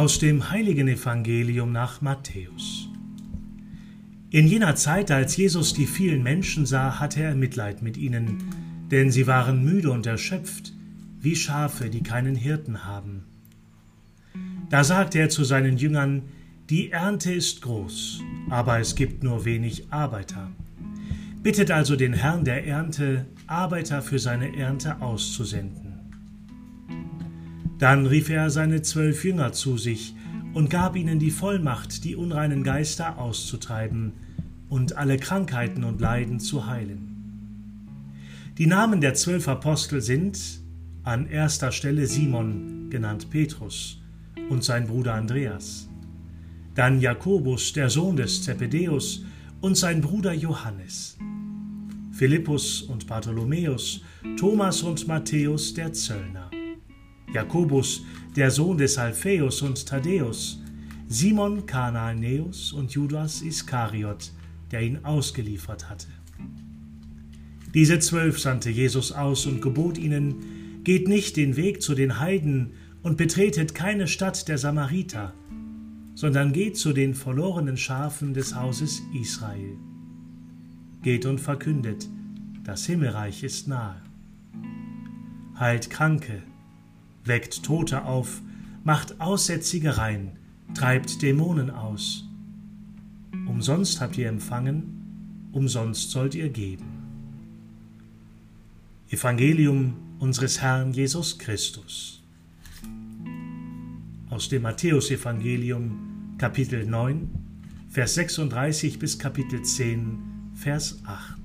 Aus dem heiligen Evangelium nach Matthäus. In jener Zeit, als Jesus die vielen Menschen sah, hatte er Mitleid mit ihnen, denn sie waren müde und erschöpft, wie Schafe, die keinen Hirten haben. Da sagte er zu seinen Jüngern, Die Ernte ist groß, aber es gibt nur wenig Arbeiter. Bittet also den Herrn der Ernte, Arbeiter für seine Ernte auszusenden. Dann rief er seine zwölf Jünger zu sich und gab ihnen die Vollmacht, die unreinen Geister auszutreiben und alle Krankheiten und Leiden zu heilen. Die Namen der zwölf Apostel sind an erster Stelle Simon, genannt Petrus, und sein Bruder Andreas, dann Jakobus, der Sohn des Zebedeus, und sein Bruder Johannes, Philippus und Bartholomäus, Thomas und Matthäus, der Zöllner, Jakobus, der Sohn des Alpheus und Thaddäus, Simon Kanaanäus und Judas Iskariot, der ihn ausgeliefert hatte. Diese zwölf sandte Jesus aus und gebot ihnen, geht nicht den Weg zu den Heiden und betretet keine Stadt der Samariter, sondern geht zu den verlorenen Schafen des Hauses Israel. Geht und verkündet, das Himmelreich ist nahe. Heilt Kranke, weckt Tote auf, macht Aussätzige rein, treibt Dämonen aus. Umsonst habt ihr empfangen, umsonst sollt ihr geben. Evangelium unseres Herrn Jesus Christus. Aus dem Matthäusevangelium Kapitel 9, Vers 36 bis Kapitel 10, Vers 8.